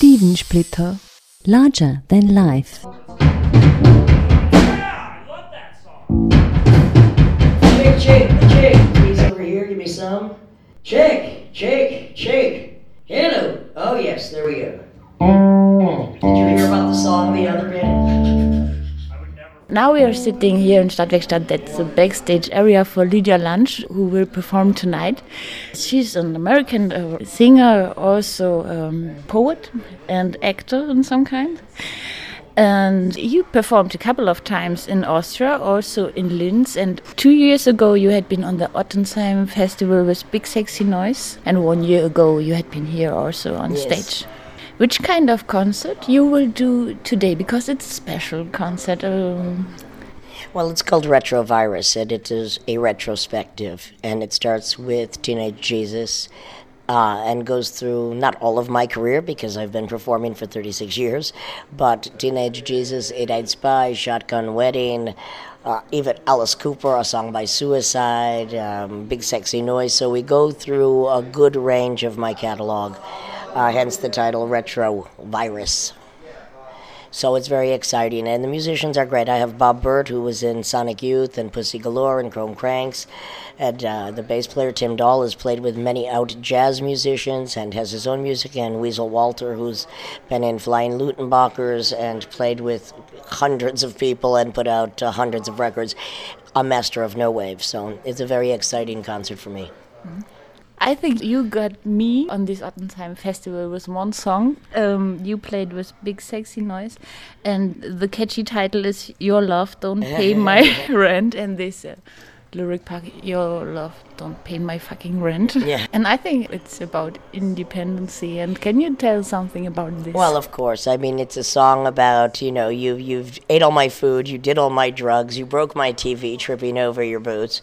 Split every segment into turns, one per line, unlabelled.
Divensplitter. Larger than life.
Chick, chick, chick, please over here, give me some. Chick, chick, chick. Hello. Oh yes, there we go. Did you hear about the song the other?
Now we are sitting here in Stadtwerkstatt. That's the backstage area for Lydia Lunch, who will perform tonight. She's an American uh, singer, also um, poet and actor in some kind. And you performed a couple of times in Austria, also in Linz. And two years ago, you had been on the Ottensheim Festival with Big Sexy Noise. And one year ago, you had been here also on
Yes.
stage. Which kind of concert you will do today? Because it's a special concert. Um,
Well, it's called Retrovirus, and it is a retrospective, and it starts with Teenage Jesus. Uh, and goes through not all of my career because I've been performing for 36 years, but Teenage Jesus, Eight Eyed Spy, Shotgun Wedding, uh, even Alice Cooper, a song by Suicide, um, Big Sexy Noise. So we go through a good range of my catalog, uh, hence the title Retro Virus. So it's very exciting, and the musicians are great. I have Bob Bert, who was in Sonic Youth and Pussy Galore and Chrome Cranks, and uh, the bass player Tim Dahl has played with many out jazz musicians and has his own music. And Weasel Walter, who's been in Flying Luttenbachers and played with hundreds of people and put out uh, hundreds of records. A master of no wave, so it's a very exciting concert for me.
I think you got me on this Ottensheim festival with one song. Um, you played with Big Sexy Noise, and the catchy title is "Your Love Don't Pay My Rent," and this uh, lyric part, "Your love don't pay my fucking rent."
Yeah.
and I think it's about independency. And can you tell something about this?
Well, of course. I mean, it's a song about you know you you've ate all my food, you did all my drugs, you broke my TV, tripping over your boots.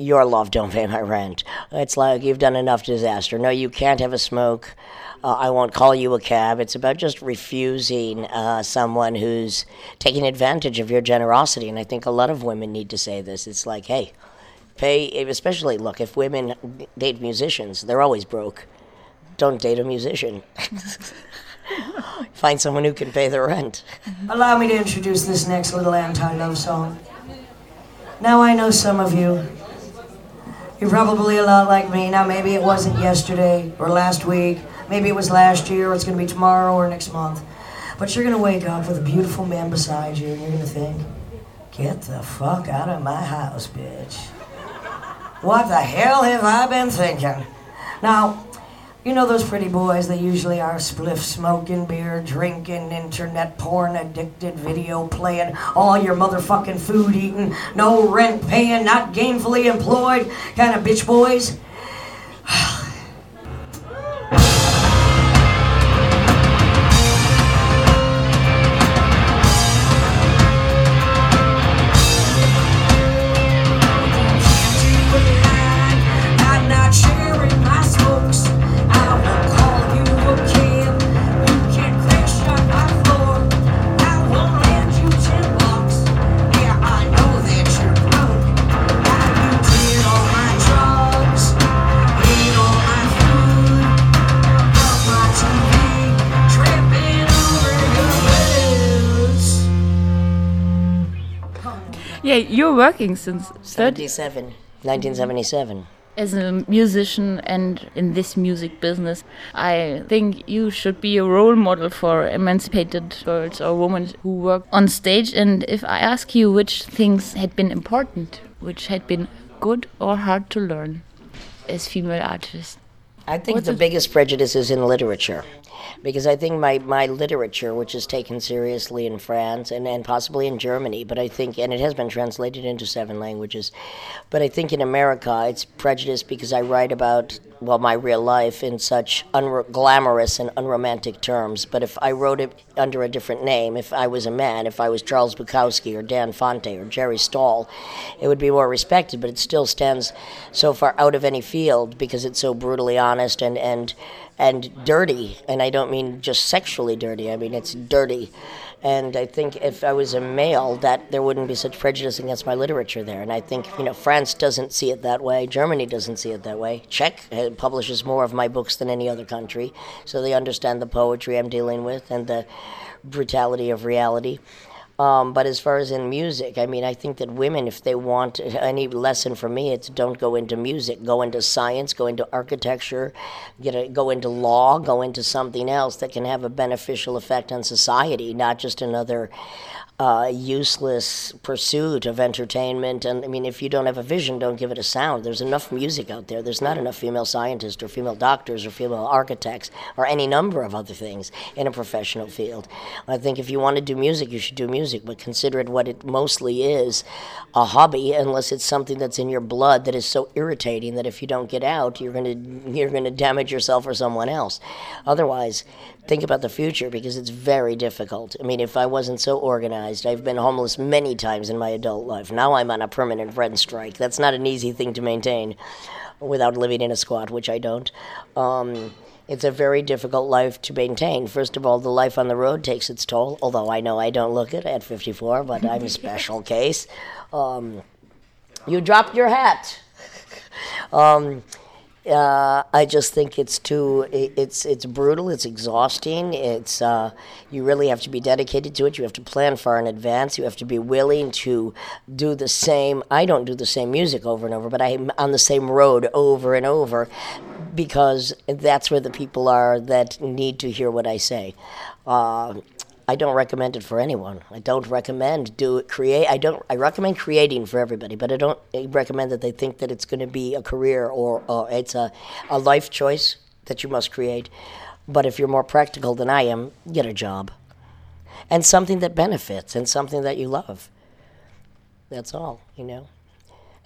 Your love don't pay my rent. It's like you've done enough disaster. No, you can't have a smoke. Uh, I won't call you a cab. It's about just refusing uh, someone who's taking advantage of your generosity. And I think a lot of women need to say this. It's like, hey, pay. Especially look, if women date musicians, they're always broke. Don't date a musician. Find someone who can pay the rent.
Allow me to introduce this next little anti love song. Now, I know some of you. You're probably a lot like me. Now, maybe it wasn't yesterday or last week. Maybe it was last year or it's going to be tomorrow or next month. But you're going to wake up with a beautiful man beside you and you're going to think, get the fuck out of my house, bitch. What the hell have I been thinking? Now, you know those pretty boys they usually are spliff smoking, beer drinking, internet porn addicted, video playing, all your motherfucking food eating, no rent paying, not gainfully employed kind of bitch boys? Your
you're working since 30
77. 1977.
as a musician and in this music business, I think you should be a role model for emancipated girls or women who work on stage. And if I ask you which things had been important, which had been good or hard to learn as female artists,
I think
What's
the biggest prejudice is in literature. Because I think my, my literature, which is taken seriously in France and, and possibly in Germany, but I think, and it has been translated into seven languages, but I think in America it's prejudiced because I write about, well, my real life in such unglamorous and unromantic terms. But if I wrote it under a different name, if I was a man, if I was Charles Bukowski or Dan Fante or Jerry Stahl, it would be more respected, but it still stands so far out of any field because it's so brutally honest and, and and dirty. And I don't mean just sexually dirty. I mean it's dirty. And I think if I was a male, that there wouldn't be such prejudice against my literature there. And I think you know France doesn't see it that way. Germany doesn't see it that way. Czech uh, publishes more of my books than any other country, so they understand the poetry I'm dealing with and the brutality of reality. Um, but as far as in music, I mean, I think that women, if they want any lesson from me, it's don't go into music, go into science, go into architecture, get a, go into law, go into something else that can have a beneficial effect on society, not just another uh, useless pursuit of entertainment. And I mean, if you don't have a vision, don't give it a sound. There's enough music out there. There's not enough female scientists or female doctors or female architects or any number of other things in a professional field. I think if you want to do music, you should do music, but consider it what it mostly is a hobby, unless it's something that's in your blood that is so irritating that if you don't get out, you're going to you're going to damage yourself or someone else. Otherwise, think about the future because it's very difficult. I mean, if I wasn't so organized, I've been homeless many times in my adult life. Now I'm on a permanent rent strike. That's not an easy thing to maintain without living in a squat, which I don't. Um, it's a very difficult life to maintain. First of all, the life on the road takes its toll, although I know I don't look it at 54, but I'm a special case. Um, you dropped your hat. um, uh, I just think it's too. It's it's brutal. It's exhausting. It's uh, you really have to be dedicated to it. You have to plan far in advance. You have to be willing to do the same. I don't do the same music over and over, but I'm on the same road over and over because that's where the people are that need to hear what I say. Uh, I don't recommend it for anyone. I don't recommend do create. I don't. I recommend creating for everybody, but I don't recommend that they think that it's going to be a career or, or it's a, a life choice that you must create. But if you're more practical than I am, get a job, and something that benefits and something that you love. That's all, you know.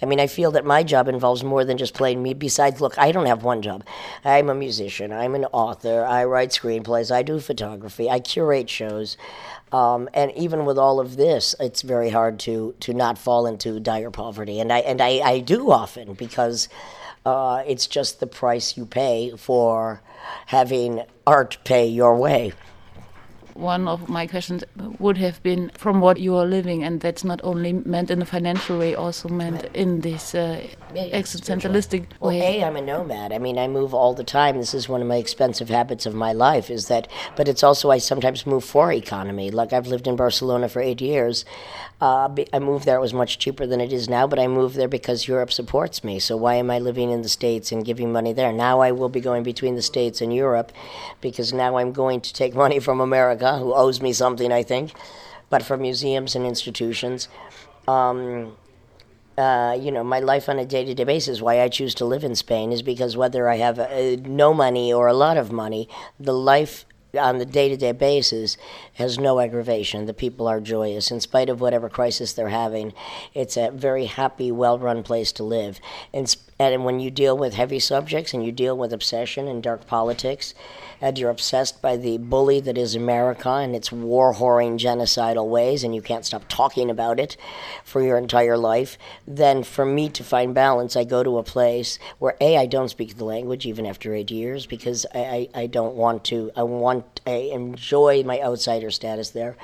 I mean, I feel that my job involves more than just playing me. Besides, look, I don't have one job. I'm a musician, I'm an author, I write screenplays, I do photography, I curate shows. Um, and even with all of this, it's very hard to, to not fall into dire poverty. And I, and I, I do often because uh, it's just the price you pay for having art pay your way
one of my questions would have been from what you are living, and that's not only meant in a financial way, also meant in this uh, yeah, yeah, existentialistic
well,
way.
Well, a, I'm a nomad. I mean, I move all the time. This is one of my expensive habits of my life. Is that? But it's also I sometimes move for economy. Like I've lived in Barcelona for eight years. Uh, I moved there. It was much cheaper than it is now, but I moved there because Europe supports me. So why am I living in the States and giving money there? Now I will be going between the States and Europe because now I'm going to take money from America, who owes me something, I think, but from museums and institutions. Um, uh, you know, my life on a day to day basis, why I choose to live in Spain is because whether I have uh, no money or a lot of money, the life on the day to day basis has no aggravation. The people are joyous. In spite of whatever crisis they're having, it's a very happy, well run place to live. And, and when you deal with heavy subjects and you deal with obsession and dark politics, and you're obsessed by the bully that is America and its war whoring genocidal ways, and you can't stop talking about it for your entire life, then for me to find balance, I go to a place where A, I don't speak the language even after eight years because I, I, I don't want to, I want, I enjoy my outsider status there.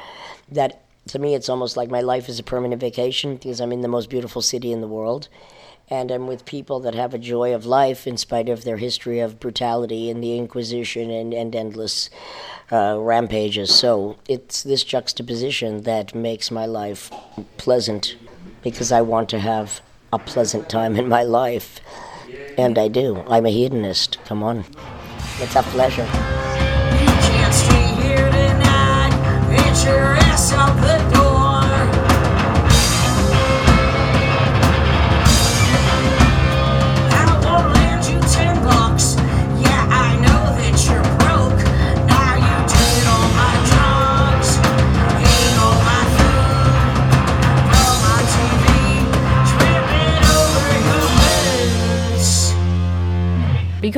That to me, it's almost like my life is a permanent vacation because I'm in the most beautiful city in the world and I'm with people that have a joy of life in spite of their history of brutality and the Inquisition and, and endless uh, rampages. So it's this juxtaposition that makes my life pleasant because I want to have a pleasant time in my life. And I do. I'm a hedonist. Come on. It's a pleasure.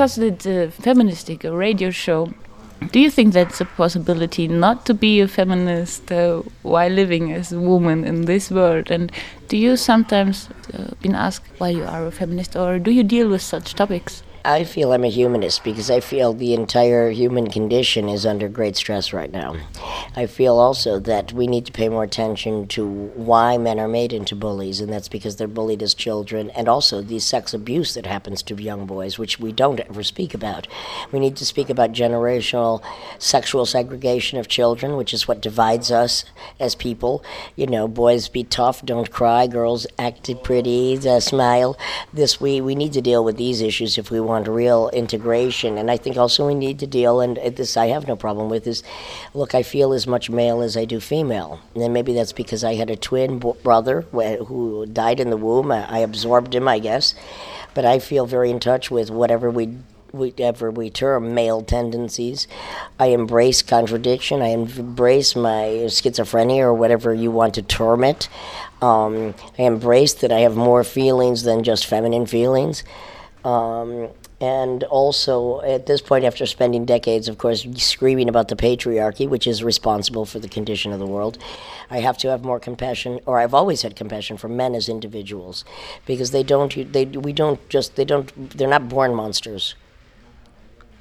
Because it's a feministic a radio show, do you think that's a possibility not to be a feminist uh, while living as a woman in this world? And do you sometimes uh, been asked why you are a feminist, or do you deal with such topics?
I feel I'm a humanist because I feel the entire human condition is under great stress right now. I feel also that we need to pay more attention to why men are made into bullies, and that's because they're bullied as children, and also the sex abuse that happens to young boys, which we don't ever speak about. We need to speak about generational sexual segregation of children, which is what divides us as people. You know, boys be tough, don't cry, girls act pretty, uh, smile. This we we need to deal with these issues if we want real integration. And I think also we need to deal, and this I have no problem with, is look, I feel as much male as I do female. And then maybe that's because I had a twin brother who died in the womb. I absorbed him, I guess. But I feel very in touch with whatever we whatever we term male tendencies. I embrace contradiction. I embrace my schizophrenia or whatever you want to term it. Um, I embrace that I have more feelings than just feminine feelings. Um, and also, at this point, after spending decades, of course, screaming about the patriarchy, which is responsible for the condition of the world, I have to have more compassion, or I've always had compassion for men as individuals, because they don't, they, we don't just, they don't, they're not born monsters.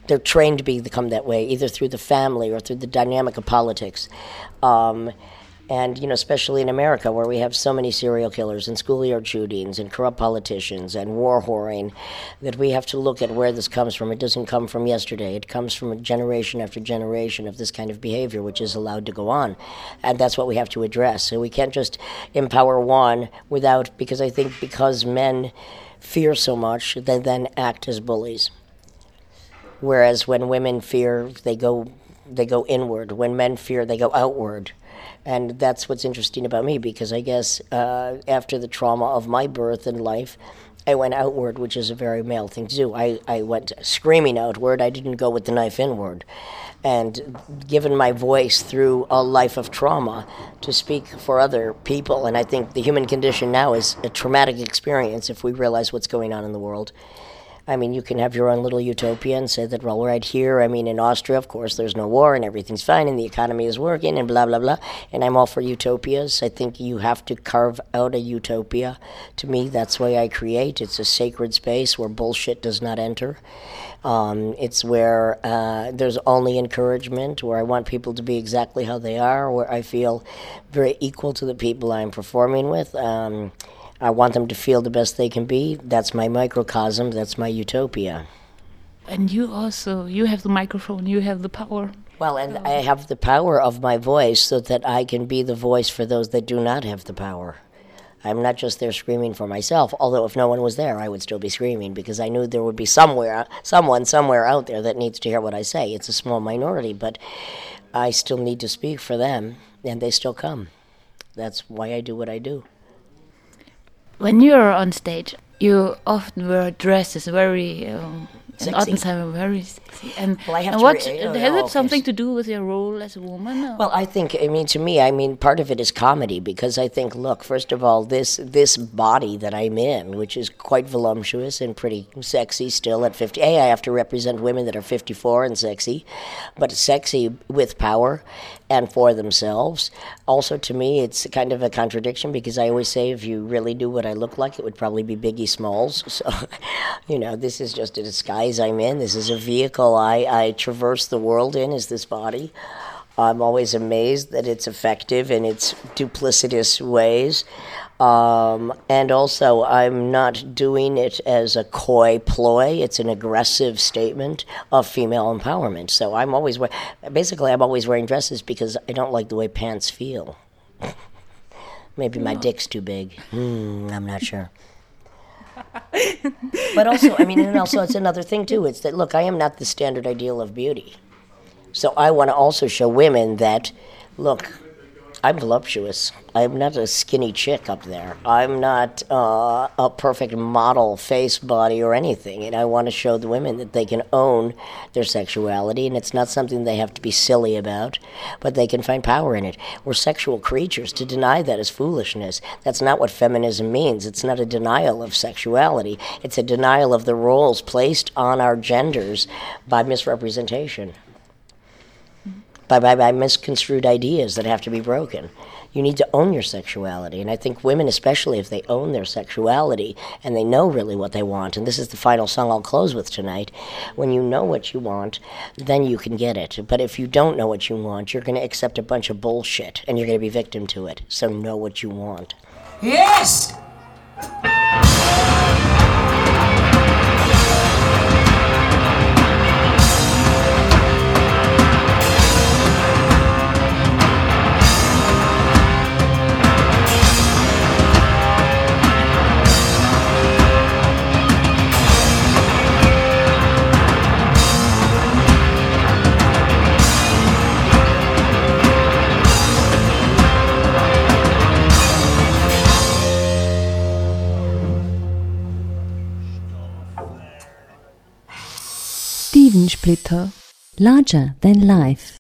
They're trained to become that way, either through the family or through the dynamic of politics. Um, and you know especially in America where we have so many serial killers and schoolyard shootings and corrupt politicians and war whoring that we have to look at where this comes from. It doesn't come from yesterday. It comes from a generation after generation of this kind of behavior which is allowed to go on. And that's what we have to address. So we can't just empower one without because I think because men fear so much they then act as bullies. Whereas when women fear they go they go inward. When men fear they go outward and that's what's interesting about me because I guess uh, after the trauma of my birth and life, I went outward, which is a very male thing to do. I, I went screaming outward. I didn't go with the knife inward. And given my voice through a life of trauma to speak for other people, and I think the human condition now is a traumatic experience if we realize what's going on in the world. I mean, you can have your own little utopia and say that, well, right here, I mean, in Austria, of course, there's no war and everything's fine and the economy is working and blah, blah, blah. And I'm all for utopias. I think you have to carve out a utopia. To me, that's why I create. It's a sacred space where bullshit does not enter. Um, it's where uh, there's only encouragement, where I want people to be exactly how they are, where I feel very equal to the people I'm performing with. Um, I want them to feel the best they can be. That's my microcosm. That's my utopia.
And you also, you have the microphone. You have the power.
Well, and I have the power of my voice so that I can be the voice for those that do not have the power. I'm not just there screaming for myself, although if no one was there, I would still be screaming because I knew there would be somewhere, someone somewhere out there that needs to hear what I say. It's a small minority, but I still need to speak for them, and they still come. That's why I do what I do.
When you're on stage, you often wear dresses very um, Ottensheimer very sexy. And,
well,
and what re- has it something to do with your role as a woman? Or?
Well, I think I mean to me, I mean part of it is comedy because I think look, first of all, this this body that I'm in, which is quite voluptuous and pretty sexy still at 50. A, I have to represent women that are 54 and sexy, but sexy with power and for themselves. Also, to me, it's kind of a contradiction because I always say if you really knew what I look like, it would probably be Biggie Smalls. So, you know, this is just a disguise I'm in. This is a vehicle I, I traverse the world in, is this body. I'm always amazed that it's effective in its duplicitous ways. Um, and also, I'm not doing it as a coy ploy. It's an aggressive statement of female empowerment. So I'm always, basically, I'm always wearing dresses because I don't like the way pants feel. Maybe my dick's too big. Mm, I'm not sure. but also, I mean, and also, it's another thing too. It's that look, I am not the standard ideal of beauty, so I want to also show women that, look, I'm voluptuous. I'm not a skinny chick up there. I'm not uh, a perfect model face, body, or anything. And I want to show the women that they can own their sexuality, and it's not something they have to be silly about, but they can find power in it. We're sexual creatures. To deny that is foolishness. That's not what feminism means. It's not a denial of sexuality, it's a denial of the roles placed on our genders by misrepresentation. By, by, by misconstrued ideas that have to be broken. You need to own your sexuality. And I think women, especially if they own their sexuality and they know really what they want, and this is the final song I'll close with tonight, when you know what you want, then you can get it. But if you don't know what you want, you're going to accept a bunch of bullshit and you're going to be victim to it. So know what you want.
Yes!
Larger than life.